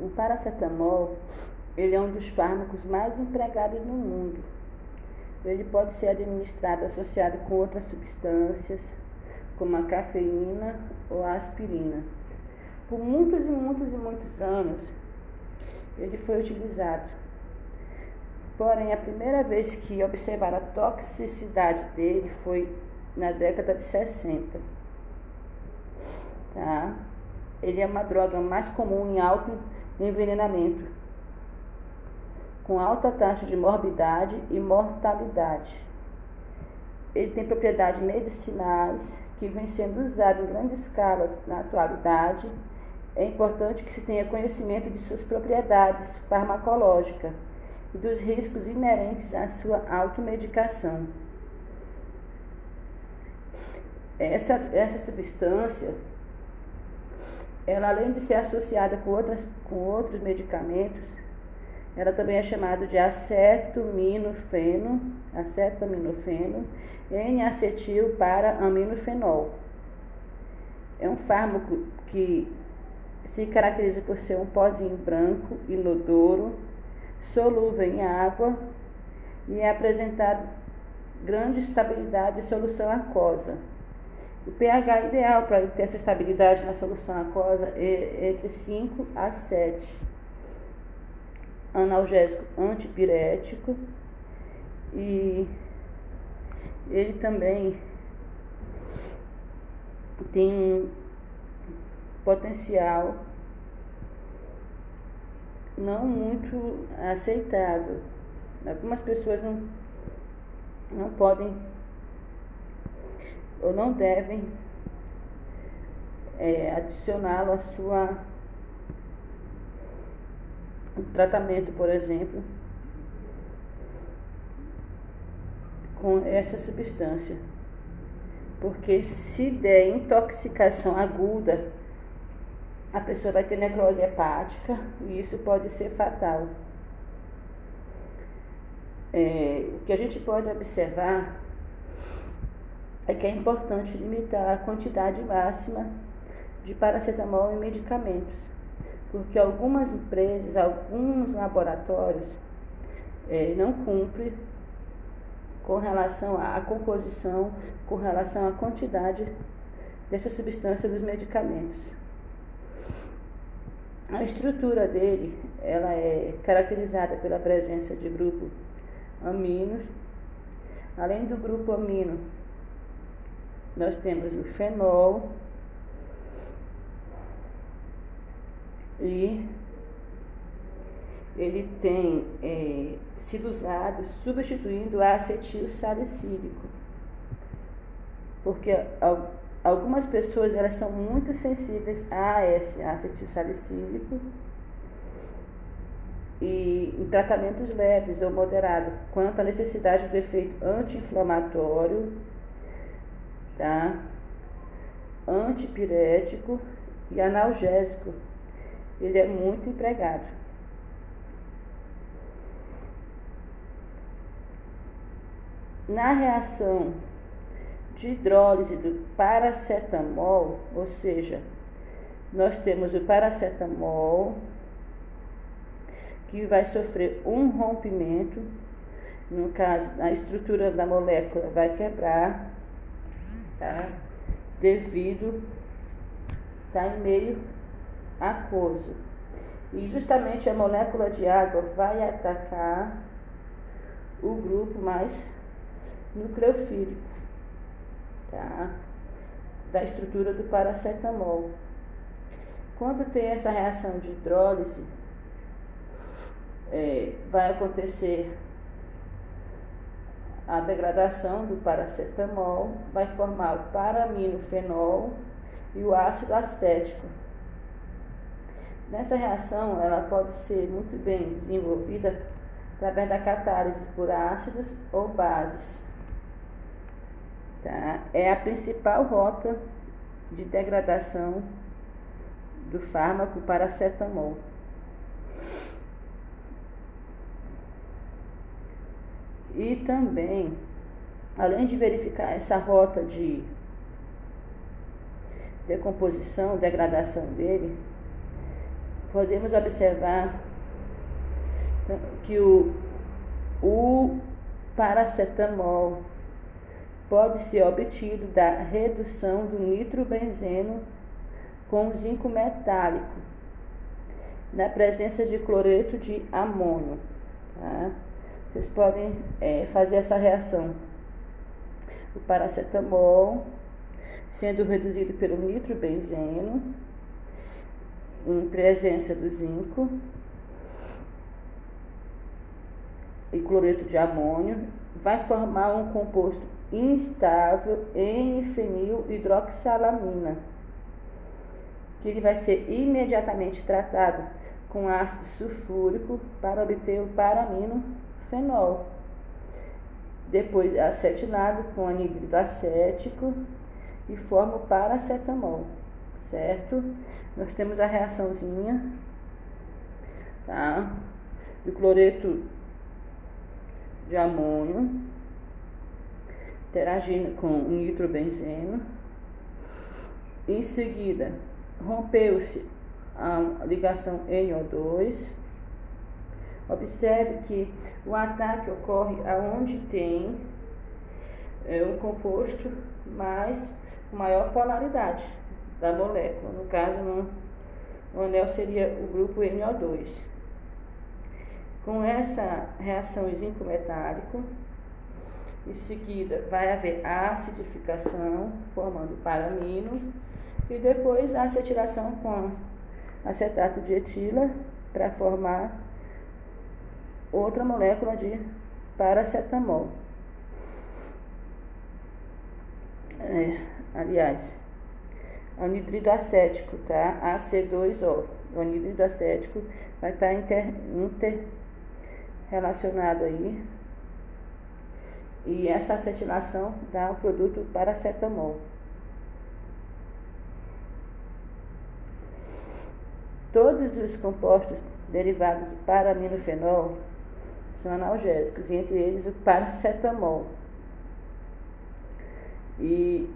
o paracetamol ele é um dos fármacos mais empregados no mundo. Ele pode ser administrado associado com outras substâncias, como a cafeína ou a aspirina. Por muitos e muitos e muitos anos, ele foi utilizado. Porém, a primeira vez que observaram a toxicidade dele foi na década de 60. Tá? Ele é uma droga mais comum em alto envenenamento, com alta taxa de morbidade e mortalidade. Ele tem propriedades medicinais que vem sendo usado em grande escala na atualidade é importante que se tenha conhecimento de suas propriedades farmacológicas e dos riscos inerentes à sua automedicação. Essa, essa substância, ela além de ser associada com, outras, com outros medicamentos, ela também é chamada de acetaminofeno, acetaminofeno, N-acetil para aminofenol. É um fármaco que se caracteriza por ser um pozinho branco, inodoro, solúvel em água e é apresentado grande estabilidade de solução aquosa. O pH ideal para ter essa estabilidade na solução aquosa é entre 5 a 7. Analgésico antipirético e ele também tem um potencial não muito aceitável. Algumas pessoas não, não podem ou não devem é, adicioná-lo à sua tratamento, por exemplo, com essa substância. Porque se der intoxicação aguda, a pessoa vai ter necrose hepática e isso pode ser fatal. É, o que a gente pode observar é que é importante limitar a quantidade máxima de paracetamol em medicamentos, porque algumas empresas, alguns laboratórios é, não cumprem com relação à composição, com relação à quantidade dessa substância dos medicamentos. A estrutura dele, ela é caracterizada pela presença de grupo aminos. Além do grupo amino, nós temos o fenol e ele tem é, sido usado substituindo o acetil salicílico, porque algumas pessoas elas são muito sensíveis a esse acetil salicílico e em tratamentos leves ou moderados, quanto à necessidade do efeito anti-inflamatório, tá? antipirético e analgésico. Ele é muito empregado. Na reação de hidrólise do paracetamol, ou seja, nós temos o paracetamol que vai sofrer um rompimento, no caso, a estrutura da molécula vai quebrar, tá? Devido tá em meio aquoso. E justamente a molécula de água vai atacar o grupo mais nucleofílico, tá? Da estrutura do paracetamol. Quando tem essa reação de hidrólise, é, vai acontecer a degradação do paracetamol, vai formar o paraminofenol e o ácido acético. Nessa reação, ela pode ser muito bem desenvolvida através da catálise por ácidos ou bases. Tá? É a principal rota de degradação do fármaco paracetamol. E também, além de verificar essa rota de decomposição, degradação dele, podemos observar que o, o paracetamol pode ser obtido da redução do nitrobenzeno com zinco metálico na presença de cloreto de amônio. Tá? Vocês podem é, fazer essa reação. O paracetamol sendo reduzido pelo nitrobenzeno em presença do zinco e cloreto de amônio, vai formar um composto instável em fenil hidroxialamina, que ele vai ser imediatamente tratado com ácido sulfúrico para obter o paramino fenol. Depois é acetinado com anidrido acético e forma o paracetamol, certo? Nós temos a reaçãozinha, tá? Do cloreto de amônio interagindo com o nitrobenzeno. Em seguida, rompeu-se a ligação NO2 Observe que o ataque ocorre aonde tem é, um composto mais maior polaridade da molécula. No caso, no anel seria o grupo NO2. Com essa reação zinco metálico, em seguida vai haver acidificação, formando paramino, e depois a acetilação com acetato de etila para formar outra molécula de paracetamol. É, aliás, anidrido acético, tá? AC2O. O anidrido acético vai estar inter, inter relacionado aí. E essa acetilação dá o produto paracetamol. Todos os compostos derivados do paraminofenol são analgésicos, e entre eles o paracetamol. E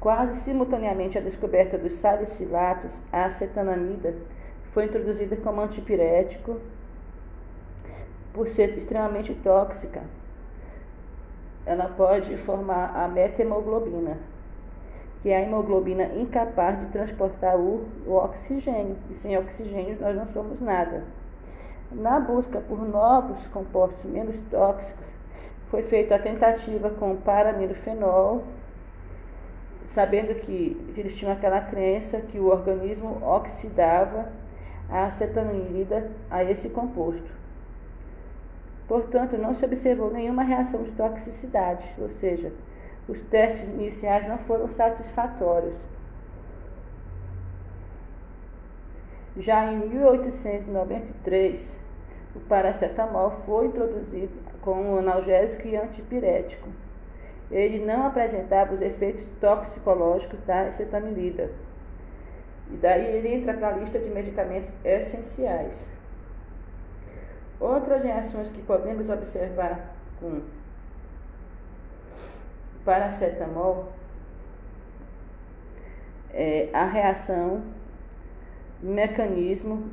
quase simultaneamente à descoberta dos salicilatos, a acetanamida foi introduzida como antipirético por ser extremamente tóxica. Ela pode formar a metahemoglobina, que é a hemoglobina incapaz de transportar o, o oxigênio. E sem oxigênio nós não somos nada. Na busca por novos compostos menos tóxicos, foi feita a tentativa com paraminofenol, sabendo que eles tinham aquela crença que o organismo oxidava a acetanilida a esse composto. Portanto, não se observou nenhuma reação de toxicidade, ou seja, os testes iniciais não foram satisfatórios. Já em 1893, o paracetamol foi introduzido como analgésico e antipirético. Ele não apresentava os efeitos toxicológicos da acetamilida. E daí ele entra para a lista de medicamentos essenciais. Outras reações que podemos observar com paracetamol é a reação mecanismo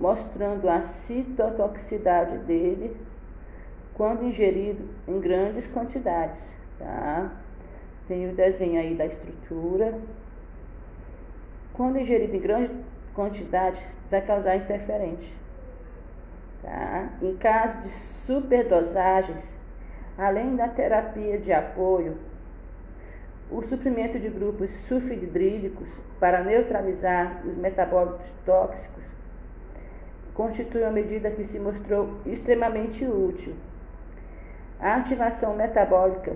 mostrando a citotoxicidade dele quando ingerido em grandes quantidades, tá? Tem o desenho aí da estrutura. Quando ingerido em grande quantidade, vai causar interferente. Tá? Em caso de superdosagens, além da terapia de apoio, o suprimento de grupos sulfidrílicos para neutralizar os metabólitos tóxicos constitui uma medida que se mostrou extremamente útil. A ativação metabólica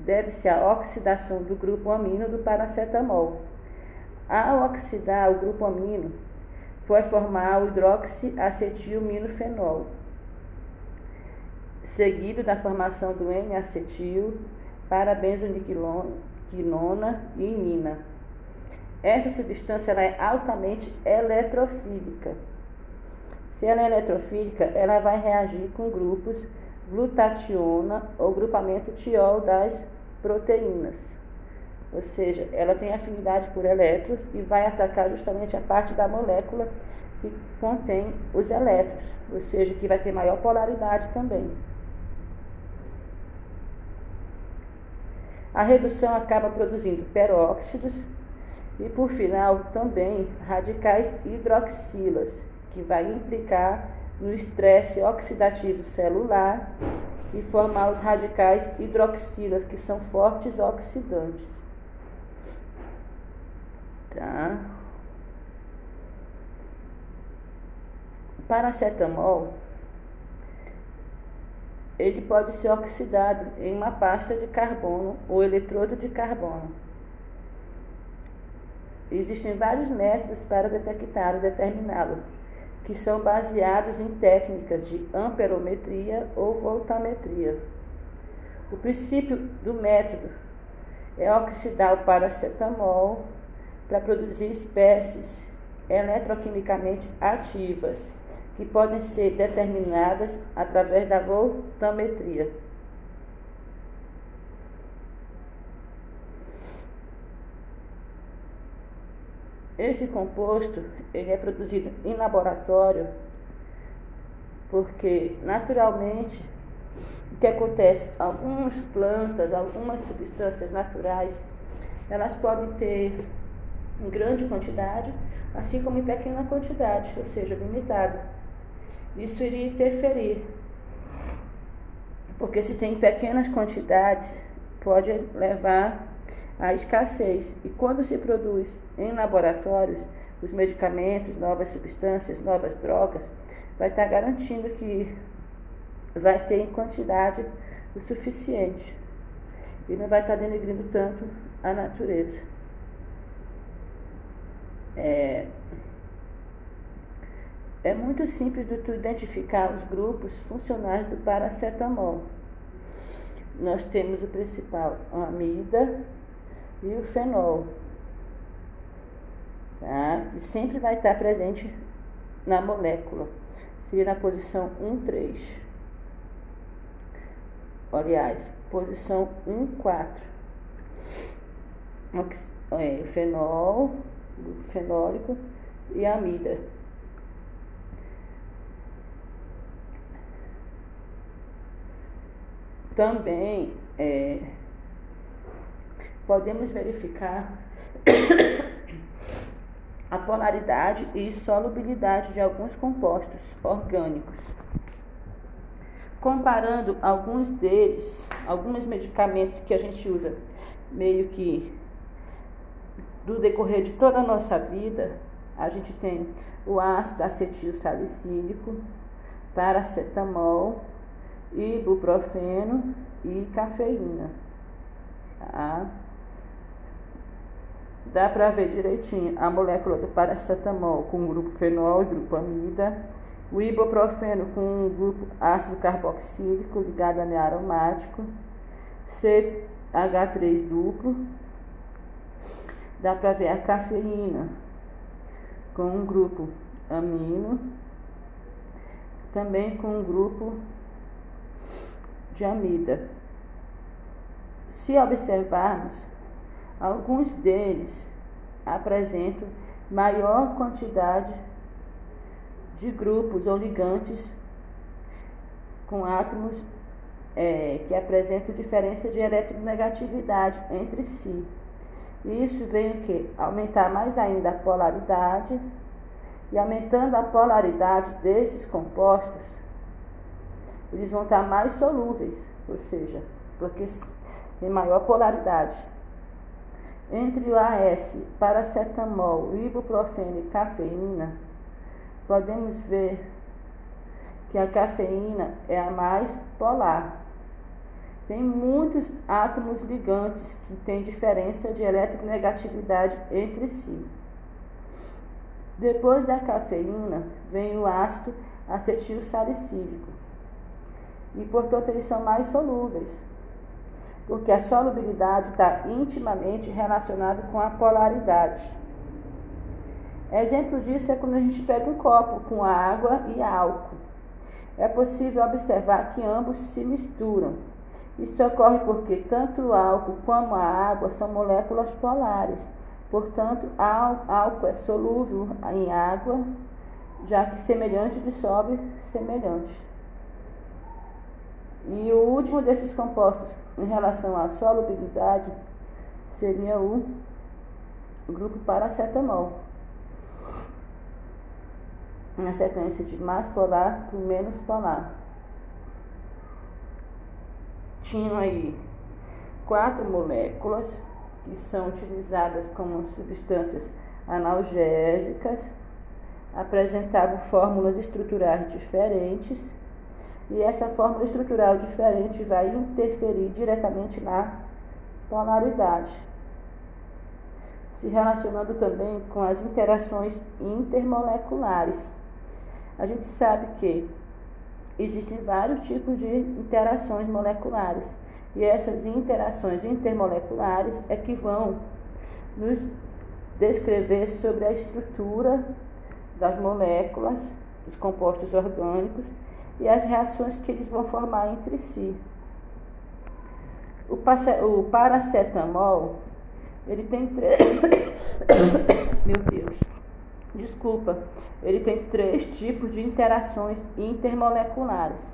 deve-se à oxidação do grupo amino do paracetamol. Ao oxidar o grupo amino, foi formar o hidroxiacetilminofenol, seguido da formação do N-acetil para benzoniquilona quinona e imina. Essa substância ela é altamente eletrofílica. Se ela é eletrofílica, ela vai reagir com grupos glutationa ou grupamento tiol das proteínas. ou seja, ela tem afinidade por elétrons e vai atacar justamente a parte da molécula que contém os elétrons, ou seja, que vai ter maior polaridade também. A redução acaba produzindo peróxidos e, por final, também radicais hidroxilas, que vai implicar no estresse oxidativo celular e formar os radicais hidroxilas, que são fortes oxidantes. Tá? Paracetamol ele pode ser oxidado em uma pasta de carbono ou eletrodo de carbono. Existem vários métodos para detectar e determiná-lo, que são baseados em técnicas de amperometria ou voltametria. O princípio do método é oxidar o paracetamol para produzir espécies eletroquimicamente ativas que podem ser determinadas através da voltametria. Esse composto ele é produzido em laboratório porque naturalmente o que acontece, algumas plantas, algumas substâncias naturais, elas podem ter em grande quantidade, assim como em pequena quantidade, ou seja, limitado isso iria interferir. Porque se tem pequenas quantidades, pode levar à escassez. E quando se produz em laboratórios os medicamentos, novas substâncias, novas drogas, vai estar garantindo que vai ter em quantidade o suficiente e não vai estar denegrindo tanto a natureza. É, é muito simples de tu identificar os grupos funcionais do paracetamol. Nós temos o principal, a amida e o fenol, tá? que sempre vai estar presente na molécula, seria na posição 1, 3. Aliás, posição 1, 4. É, o fenol, o fenólico e a amida. Também é, podemos verificar a polaridade e solubilidade de alguns compostos orgânicos. Comparando alguns deles, alguns medicamentos que a gente usa meio que do decorrer de toda a nossa vida, a gente tem o ácido acetil salicílico, paracetamol, ibuprofeno e cafeína. Tá? Dá para ver direitinho a molécula do paracetamol com o grupo fenol e grupo amida, o ibuprofeno com o grupo ácido carboxílico ligado a aromático, CH3 duplo. Dá para ver a cafeína com um grupo amino, também com um grupo de amida. Se observarmos, alguns deles apresentam maior quantidade de grupos ou ligantes com átomos é, que apresentam diferença de eletronegatividade entre si. Isso vem o que? Aumentar mais ainda a polaridade e aumentando a polaridade desses compostos, eles vão estar mais solúveis, ou seja, porque tem maior polaridade. Entre o AS, paracetamol, ibuprofeno e cafeína, podemos ver que a cafeína é a mais polar. Tem muitos átomos ligantes que têm diferença de eletronegatividade entre si. Depois da cafeína vem o ácido acetil salicílico e, portanto, eles são mais solúveis, porque a solubilidade está intimamente relacionada com a polaridade. Exemplo disso é quando a gente pega um copo com água e álcool. É possível observar que ambos se misturam Isso ocorre porque tanto o álcool como a água são moléculas polares. Portanto, álcool é solúvel em água, já que semelhante dissolve semelhante. E o último desses compostos em relação à solubilidade seria o grupo paracetamol. Na sequência de mais polar para menos polar. Tinham aí quatro moléculas que são utilizadas como substâncias analgésicas, apresentavam fórmulas estruturais diferentes e essa fórmula estrutural diferente vai interferir diretamente na polaridade, se relacionando também com as interações intermoleculares. A gente sabe que existem vários tipos de interações moleculares e essas interações intermoleculares é que vão nos descrever sobre a estrutura das moléculas, dos compostos orgânicos e as reações que eles vão formar entre si. O, paracetamol, ele tem três. Meu Deus. Desculpa. Ele tem três tipos de interações intermoleculares.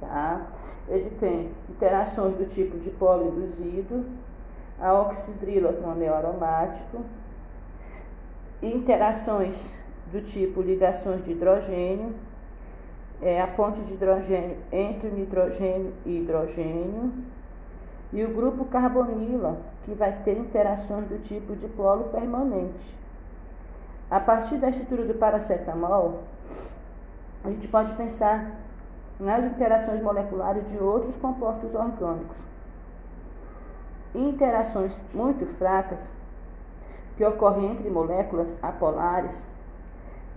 Tá? Ele tem interações do tipo de polo induzido, a oxidrila com anel aromático, interações do tipo ligações de hidrogênio, é a ponte de hidrogênio entre nitrogênio e hidrogênio, e o grupo carbonila, que vai ter interações do tipo de polo permanente. A partir da estrutura do paracetamol, a gente pode pensar nas interações moleculares de outros compostos orgânicos. Interações muito fracas que ocorrem entre moléculas apolares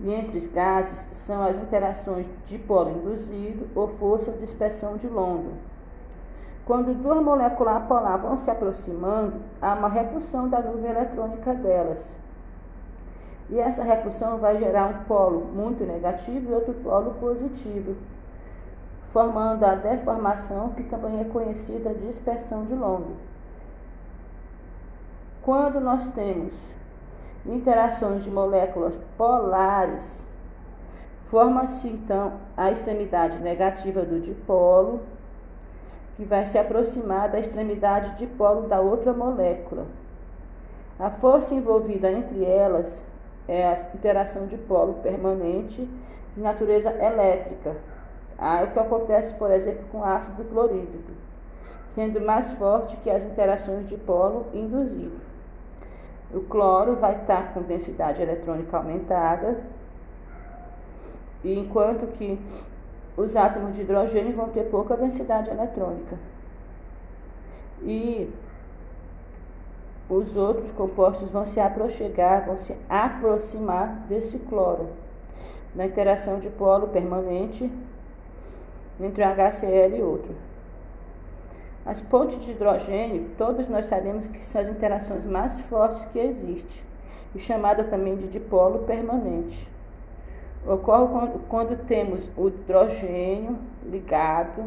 e entre gases são as interações de polo induzido ou força de dispersão de London. Quando duas moléculas apolares vão se aproximando, há uma repulsão da nuvem eletrônica delas. E essa repulsão vai gerar um polo muito negativo e outro polo positivo, formando a deformação, que também é conhecida de dispersão de London. Quando nós temos interações de moléculas polares, forma-se então a extremidade negativa do dipolo, que vai se aproximar da extremidade dipolo da outra molécula. A força envolvida entre elas é a interação de polo permanente de natureza elétrica. Ah, é o que acontece, por exemplo, com ácido clorídrico, sendo mais forte que as interações de polo induzido. O cloro vai estar com densidade eletrônica aumentada, enquanto que os átomos de hidrogênio vão ter pouca densidade eletrônica. E os outros compostos vão se aproximar, vão se aproximar desse cloro, na interação de polo permanente entre um HCl e outro. As pontes de hidrogênio, todos nós sabemos que são as interações mais fortes que existem, e chamada também de dipolo permanente. Ocorre quando, quando temos o hidrogênio ligado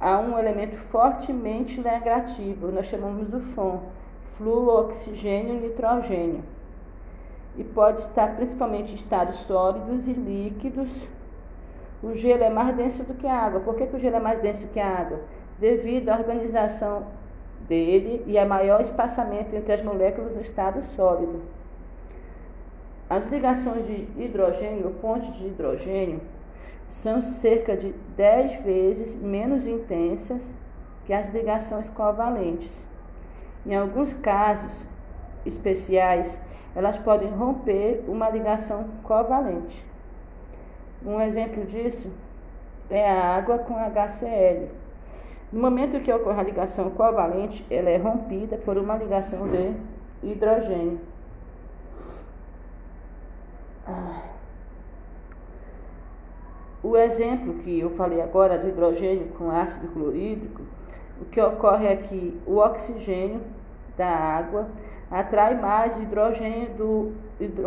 a um elemento fortemente negativo, nós chamamos do FON, fluoxigênio nitrogênio. E pode estar principalmente em estados sólidos e líquidos. O gelo é mais denso do que a água. Por que, que o gelo é mais denso do que a água? Devido à organização dele e a maior espaçamento entre as moléculas no estado sólido. As ligações de hidrogênio, pontes de hidrogênio, são cerca de 10 vezes menos intensas que as ligações covalentes. Em alguns casos especiais, elas podem romper uma ligação covalente. Um exemplo disso é a água com HCl, no momento que ocorre a ligação covalente, ela é rompida por uma ligação de hidrogênio. O exemplo que eu falei agora do hidrogênio com ácido clorídrico, o que ocorre é que o oxigênio da água atrai mais hidrogênio do, hidro,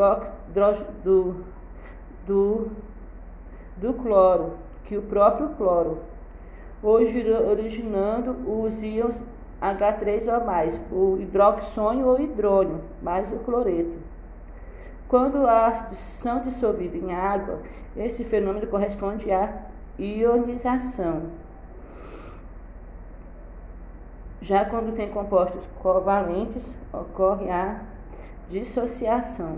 do, do, do cloro que o próprio cloro. Originando os íons H3 ou mais, o hidroxônio ou hidrônio, mais o cloreto. Quando ácidos são dissolvidos em água, esse fenômeno corresponde à ionização. Já quando tem compostos covalentes, ocorre a dissociação.